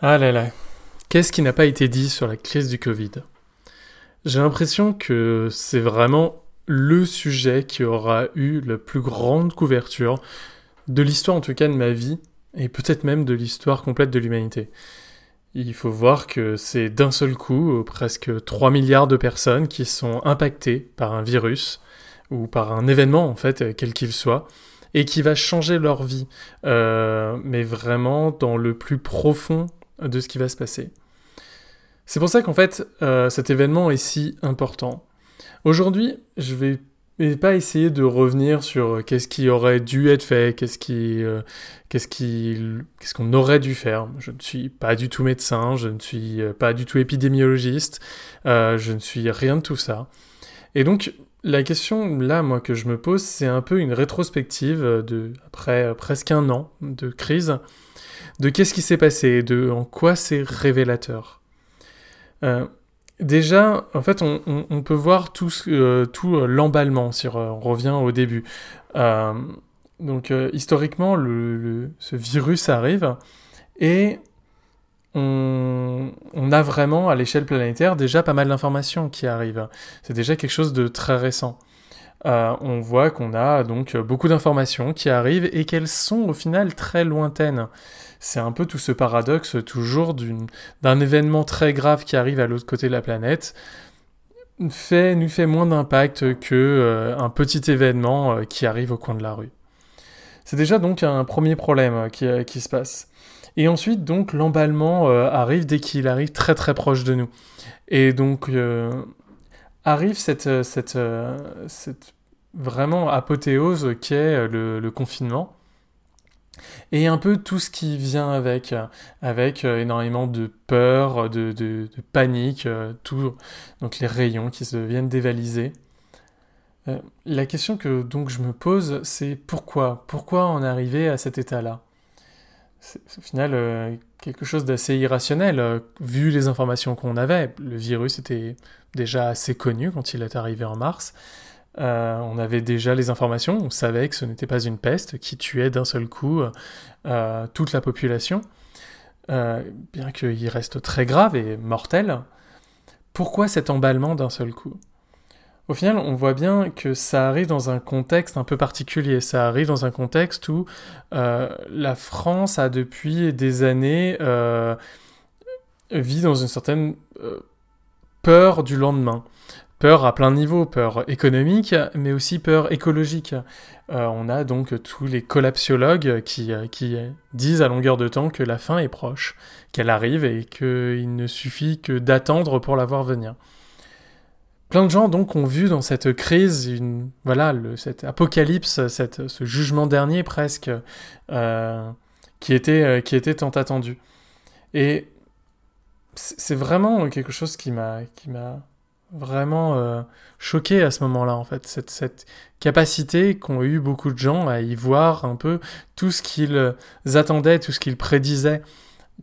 Ah là là, qu'est-ce qui n'a pas été dit sur la crise du Covid? J'ai l'impression que c'est vraiment le sujet qui aura eu la plus grande couverture de l'histoire en tout cas de ma vie et peut-être même de l'histoire complète de l'humanité. Il faut voir que c'est d'un seul coup presque 3 milliards de personnes qui sont impactées par un virus ou par un événement en fait, quel qu'il soit, et qui va changer leur vie, euh, mais vraiment dans le plus profond de ce qui va se passer. C'est pour ça qu'en fait, euh, cet événement est si important. Aujourd'hui, je vais pas essayer de revenir sur qu'est-ce qui aurait dû être fait, euh, qu'est-ce qui, qu'est-ce qu'on aurait dû faire. Je ne suis pas du tout médecin, je ne suis euh, pas du tout épidémiologiste, je ne suis rien de tout ça. Et donc, la question là, moi, que je me pose, c'est un peu une rétrospective de après presque un an de crise de qu'est-ce qui s'est passé, de en quoi c'est révélateur. Euh, déjà, en fait, on, peut voir tout, euh, tout euh, l'emballement, si on revient au début. donc, historiquement, ce virus arrive et on, a vraiment, à l'échelle planétaire, déjà pas mal d'informations qui arrivent. C'est déjà quelque chose de très récent. Euh, on voit qu'on a donc beaucoup d'informations qui arrivent et qu'elles sont au final très lointaines. C'est un peu tout ce paradoxe toujours d'un événement très grave qui arrive à l'autre côté de la planète fait, nous fait moins d'impact que euh, un petit événement euh, qui arrive au coin de la rue. C'est déjà donc un premier problème qui se passe. Et ensuite donc l'emballement arrive dès qu'il arrive très très proche de nous. Et donc arrive cette, euh, cette, euh, cette vraiment apothéose qui est euh, le, confinement. Et un peu tout ce qui vient avec, avec énormément de peur, de, panique, tout, donc les rayons qui se viennent dévaliser. la question que donc je me pose, c'est pourquoi? Pourquoi en arriver à cet état-là? C'est au final quelque chose d'assez irrationnel, vu les informations qu'on avait. Le virus était déjà assez connu quand il est arrivé en mars. Euh, on avait déjà les informations, on savait que ce n'était pas une peste qui tuait d'un seul coup euh, toute la population, euh, bien qu'il reste très grave et mortel. Pourquoi cet emballement d'un seul coup? Au final, on voit bien que ça arrive dans un contexte un peu particulier, ça arrive dans un contexte où la France a depuis des années vit dans une certaine peur du lendemain. Peur à plein niveau, peur économique, mais aussi peur écologique. Euh, on a donc tous les collapsiologues euh, qui disent à longueur de temps que la fin est proche, qu'elle arrive et qu'il ne suffit que d'attendre pour la voir venir. Plein de gens donc ont vu dans cette crise, une, voilà, cette apocalypse, cette, ce jugement dernier presque, euh, qui, était, qui était tant attendu. Et c'est vraiment quelque chose qui m'a qui m'a vraiment euh, choqué à ce moment-là en fait cette, cette capacité qu'ont eu beaucoup de gens à y voir un peu tout ce qu'ils attendaient tout ce qu'ils prédisaient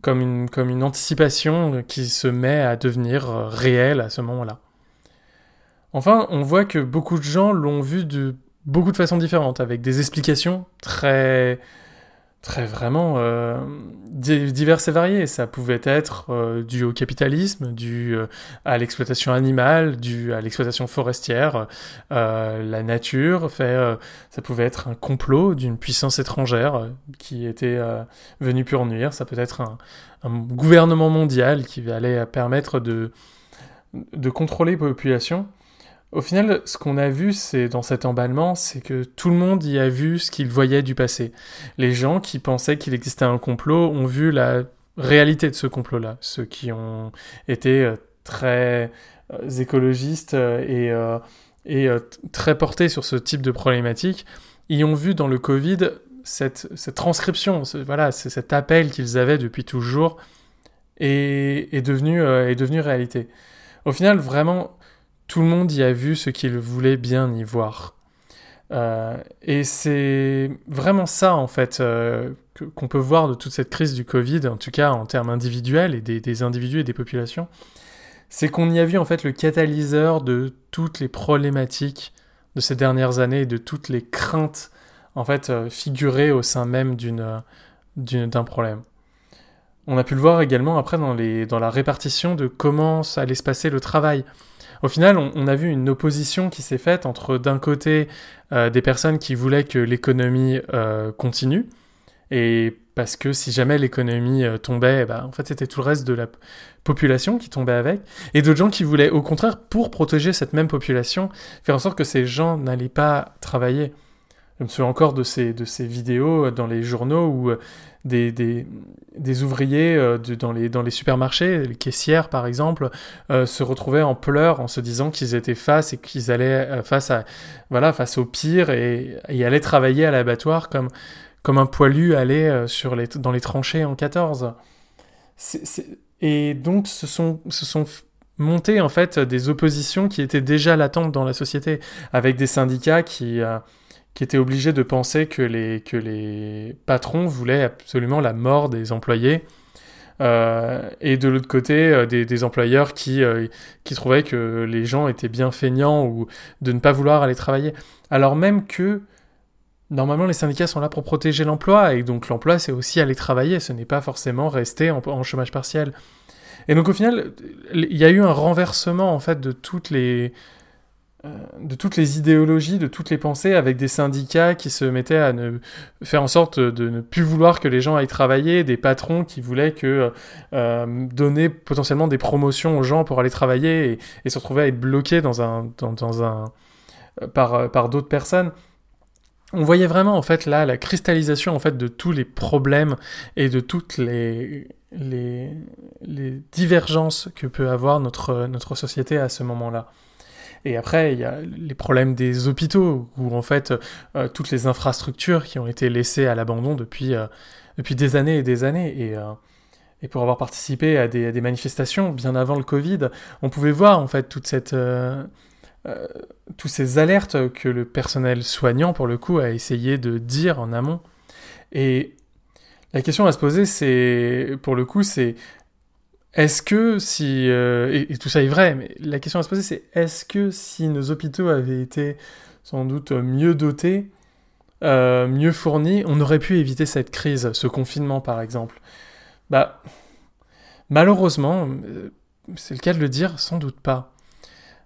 comme une comme une anticipation qui se met à devenir euh, réelle à ce moment-là enfin on voit que beaucoup de gens l'ont vu de beaucoup de façons différentes avec des explications très très vraiment euh, diverses et variées. Ça pouvait être euh, dû au capitalisme, dû euh, à l'exploitation animale, dû à l'exploitation forestière, la nature. Fait, ça pouvait être un complot d'une puissance étrangère qui était venue pour nuire. Ça peut être un, un, gouvernement mondial qui allait permettre de, de contrôler les populations. Au final, ce qu'on a vu, c'est dans cet emballement, c'est que tout le monde y a vu ce qu'il voyait du passé. Les gens qui pensaient qu'il existait un complot ont vu la réalité de ce complot-là. Ceux qui ont été euh, très euh, écologistes euh, et, très portés sur ce type de problématique, y ont vu dans le Covid cette, transcription, voilà, c'est cet appel qu'ils avaient depuis toujours est devenu réalité. Au final, vraiment, tout le monde y a vu ce qu'il voulait bien y voir. Euh, et c'est vraiment ça, en fait, euh, qu'on peut voir de toute cette crise du Covid, en tout cas en termes individuels et des, individus et des populations. C'est qu'on y a vu, en fait, le catalyseur de toutes les problématiques de ces dernières années de toutes les craintes, en fait, euh, figurées au sein même d'un problème. On a pu le voir également après dans, dans la répartition de comment allait se passer le travail. Au final, on, a vu une opposition qui s'est faite entre d'un côté euh, des personnes qui voulaient que l'économie euh, continue, et parce que si jamais l'économie euh, tombait, bah, en fait c'était tout le reste de la population qui tombait avec, et d'autres gens qui voulaient au contraire, pour protéger cette même population, faire en sorte que ces gens n'allaient pas travailler. Je me souviens encore de ces, vidéos dans les journaux où des, des ouvriers euh, dans, les, dans les supermarchés, les caissières par exemple, euh, se retrouvaient en pleurs en se disant qu'ils étaient face et qu'ils allaient euh, face, à, voilà, face au pire et, et allaient travailler à l'abattoir comme, comme un poilu allait sur les, dans les tranchées en 14. Et donc ce sont, ce sont montées en fait des oppositions qui étaient déjà latentes dans la société, avec des syndicats qui qui étaient obligés de penser que les, que les patrons voulaient absolument la mort des employés. Euh, et de l'autre côté, euh, des, employeurs qui, euh, qui trouvaient que les gens étaient bien feignants ou de ne pas vouloir aller travailler. Alors même que, normalement, les syndicats sont là pour protéger l'emploi, et donc l'emploi, c'est aussi aller travailler, ce n'est pas forcément rester en, chômage partiel. Et donc au final, il y a eu un renversement, en fait, de toutes les de toutes les idéologies, de toutes les pensées, avec des syndicats qui se mettaient à ne, faire en sorte de ne plus vouloir que les gens aillent travailler, des patrons qui voulaient que euh, donner potentiellement des promotions aux gens pour aller travailler et, se retrouver à être bloqués dans un, dans, un, euh, par, par d'autres personnes. On voyait vraiment en fait là la cristallisation en fait de tous les problèmes et de toutes les, les, les divergences que peut avoir notre, notre société à ce moment-là. Et après, il y a les problèmes des hôpitaux, où en fait, euh, toutes les infrastructures qui ont été laissées à l'abandon depuis, euh, depuis des années et des années. Et, euh, et pour avoir participé à des, manifestations bien avant le Covid, on pouvait voir en fait toute cette, toutes ces alertes que le personnel soignant, pour le coup, a essayé de dire en amont. Et la question à se poser, c'est, pour le coup, c'est est-ce que si... Euh, et, tout ça est vrai, mais la question à se poser, c'est est-ce que si nos hôpitaux avaient été sans doute mieux dotés, euh, mieux fournis, on aurait pu éviter cette crise, ce confinement par exemple? Bah, malheureusement, euh, c'est le cas de le dire, sans doute pas.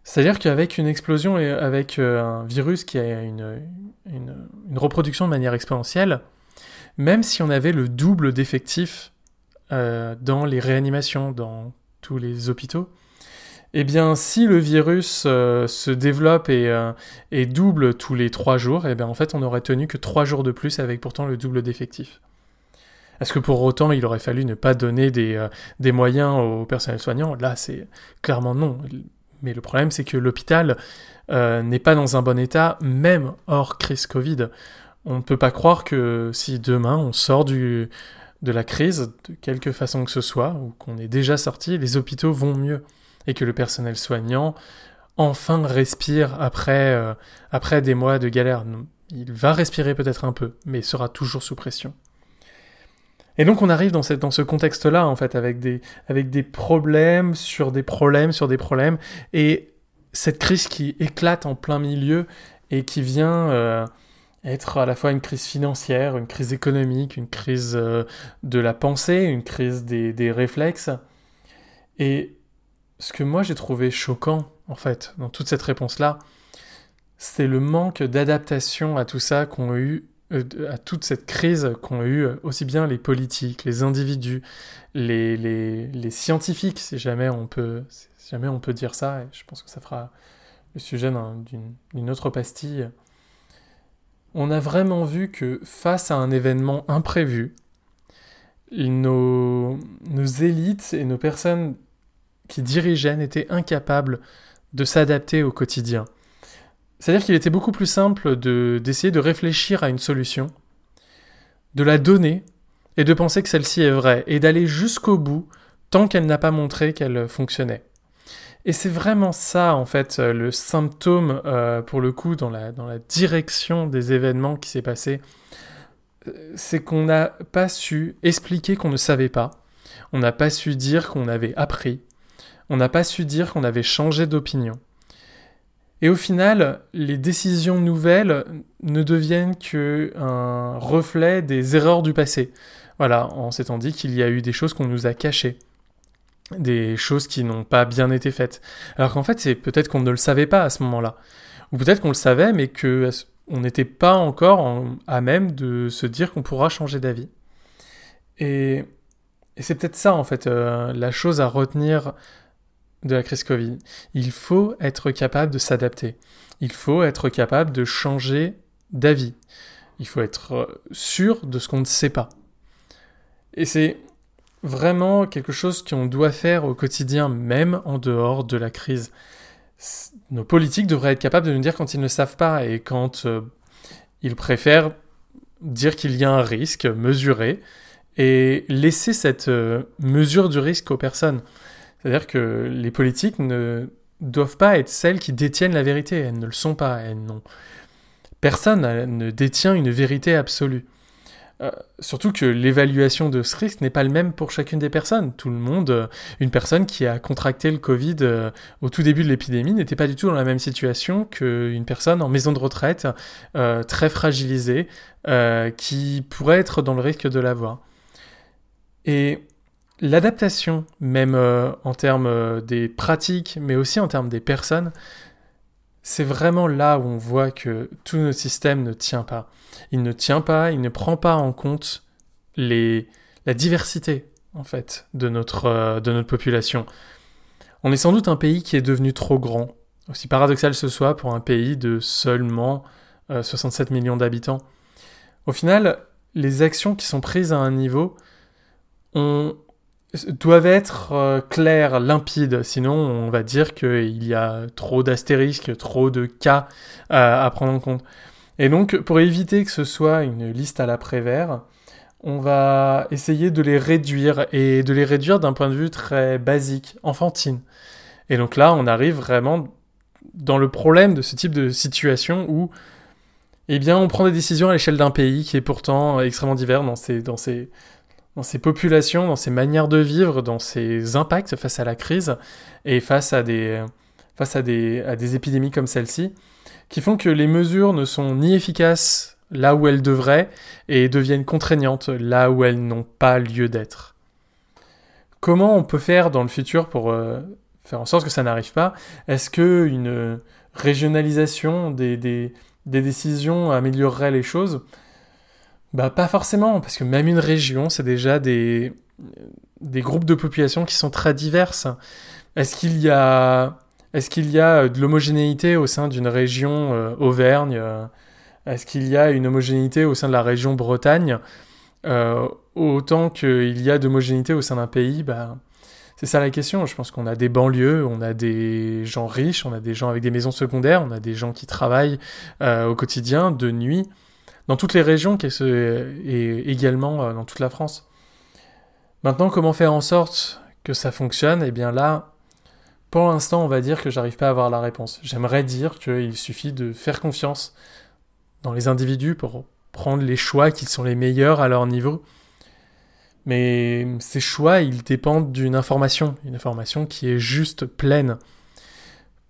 C'est-à-dire qu'avec une explosion et avec un virus qui a une, une reproduction de manière exponentielle, même si on avait le double d'effectifs euh, dans les réanimations, dans tous les hôpitaux, eh bien, si le virus euh, se développe euh, et, double tous les trois jours, eh bien, en fait, on n'aurait tenu que trois jours de plus avec pourtant le double d'effectifs. Est-ce que pour autant, il aurait fallu ne pas donner des, des moyens au personnel soignant? Là, c'est clairement non. Mais le problème, c'est que l'hôpital n'est pas dans un bon état, même hors crise Covid. On ne peut pas croire que si demain on sort du, de la crise, de quelque façon que ce soit, ou qu'on est déjà sorti, les hôpitaux vont mieux. Et que le personnel soignant enfin respire après, euh, après des mois de galère. Il va respirer peut-être un peu, mais sera toujours sous pression. Et donc on arrive dans, cette, dans ce contexte-là, en fait, avec des, avec des problèmes sur des problèmes sur des problèmes, et cette crise qui éclate en plein milieu et qui vient euh, être à la fois une crise financière, une crise économique, une crise euh, de la pensée, une crise des, réflexes. Et ce que moi j'ai trouvé choquant, en fait, dans toute cette réponse-là, c'est le manque d'adaptation à tout ça qu'ont eu, euh, à toute cette crise qu'ont eu euh, aussi bien les politiques, les individus, les, les, scientifiques, si jamais on peut, si jamais on peut dire ça, et je pense que ça fera le sujet d'une autre pastille on a vraiment vu que face à un événement imprévu, nos, élites et nos personnes qui dirigeaient n'étaient incapables de s'adapter au quotidien. C'est-à-dire qu'il était beaucoup plus simple d'essayer de réfléchir à une solution, de la donner et de penser que celle-ci est vraie et d'aller jusqu'au bout tant qu'elle n'a pas montré qu'elle fonctionnait. Et c'est vraiment ça, en fait, euh, le symptôme, euh, pour le coup, dans la, dans la direction des événements qui s'est passé. Euh, c'est qu'on n'a pas su expliquer qu'on ne savait pas. On n'a pas su dire qu'on avait appris. On n'a pas su dire qu'on avait changé d'opinion. Et au final, les décisions nouvelles ne deviennent qu'un reflet des erreurs du passé. Voilà, on s'étant dit qu'il y a eu des choses qu'on nous a cachées, des choses qui n'ont pas bien été faites. Alors qu'en fait, c'est peut-être qu'on ne le savait pas à ce moment-là. Ou peut-être qu'on le savait, mais qu'on n'était pas encore à même de se dire qu'on pourra changer d'avis. Et, c'est peut-être ça, en fait, euh, la chose à retenir de la crise Covid. Il faut être capable de s'adapter. Il faut être capable de changer d'avis. Il faut être euh, sûr de ce qu'on ne sait pas. Et c'est vraiment quelque chose qu'on doit faire au quotidien, même en dehors de la crise. Nos politiques devraient être capables de nous dire quand ils ne savent pas et quand euh, ils préfèrent dire qu'il y a un risque mesuré et laisser cette euh, mesure du risque aux personnes. C'est-à-dire que les politiques ne doivent pas être celles qui détiennent la vérité, elles ne le sont pas, elles. Personne ne détient une vérité absolue. Euh, surtout que l'évaluation de ce risque n'est pas le même pour chacune des personnes. Tout le monde, euh, une personne qui a contracté le Covid euh, au tout début de l'épidémie n'était pas du tout dans la même situation qu'une personne en maison de retraite, très fragilisée, qui pourrait être dans le risque de l'avoir. Et l'adaptation, même en termes des pratiques, mais aussi en termes des personnes, c'est vraiment là où on voit que tout notre système ne tient pas. Il ne tient pas, il ne prend pas en compte la diversité, en fait, de notre, euh, de notre population. On est sans doute un pays qui est devenu trop grand, aussi paradoxal ce soit pour un pays de seulement 67 euh, millions d'habitants. Au final, les actions qui sont prises à un niveau ont, doivent être euh, claires, limpides, sinon on va dire qu'il y a trop d'astérisques, trop de cas à prendre en compte. Et donc pour éviter que ce soit une liste à l'après-vert, on va essayer de les réduire et de les réduire d'un point de vue très basique, enfantine. Et donc là, on arrive vraiment dans le problème de ce type de situation où eh bien, on prend des décisions à l'échelle d'un pays qui est pourtant extrêmement divers dans ses, dans ses populations, dans ses manières de vivre, dans ses impacts face à la crise et face à des, face à des, à des épidémies comme celle-ci, qui font que les mesures ne sont ni efficaces là où elles devraient et deviennent contraignantes là où elles n'ont pas lieu d'être. Comment on peut faire dans le futur pour euh, faire en sorte que ça n'arrive pas? Est-ce qu'une régionalisation des, des, des décisions améliorerait les choses? Bah pas forcément, parce que même une région, c'est déjà des, des groupes de population qui sont très diverses. Est-ce qu'il y a, est-ce y a de l'homogénéité au sein d'une région euh, Auvergne euh, Est-ce qu'il y a une homogénéité au sein de la région Bretagne? Euh, Autant qu'il y a d'homogénéité au sein d'un pays, bah, c'est ça la question. Je pense qu'on a des banlieues, on a des gens riches, on a des gens avec des maisons secondaires, on a des gens qui travaillent au quotidien, de nuit dans toutes les régions et également euh, dans toute la France. Maintenant, comment faire en sorte que ça fonctionne? Eh bien là, pour l'instant, on va dire que j'arrive pas à avoir la réponse. J'aimerais dire qu'il suffit de faire confiance dans les individus pour prendre les choix qui sont les meilleurs à leur niveau. Mais ces choix, ils dépendent d'une information, une information qui est juste pleine.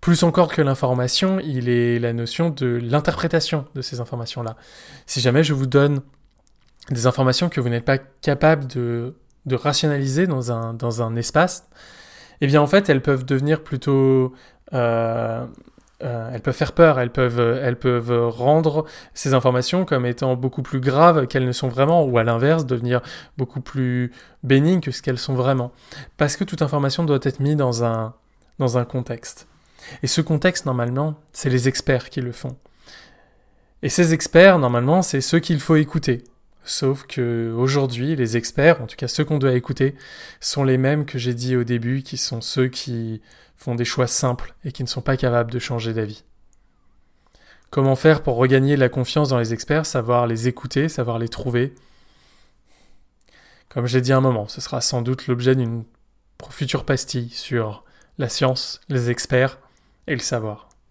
Plus encore que l'information, il est la notion de l'interprétation de ces informations-là. Si jamais je vous donne des informations que vous n'êtes pas capable de, rationaliser dans un, espace, eh bien en fait elles peuvent devenir plutôt... Euh, euh, elles peuvent faire peur, elles peuvent, rendre ces informations comme étant beaucoup plus graves qu'elles ne sont vraiment, ou à l'inverse, devenir beaucoup plus bénignes que ce qu'elles sont vraiment. Parce que toute information doit être mise dans un contexte. Et ce contexte, normalement, c'est les experts qui le font. Et ces experts, normalement, c'est ceux qu'il faut écouter. Sauf que aujourd'hui, les experts, en tout cas ceux qu'on doit écouter, sont les mêmes que j'ai dit au début, qui sont ceux qui font des choix simples et qui ne sont pas capables de changer d'avis. Comment faire pour regagner la confiance dans les experts, savoir les écouter, savoir les trouver? Comme j'ai dit un moment, ce sera sans doute l'objet d'une future pastille sur la science, les experts et le savoir.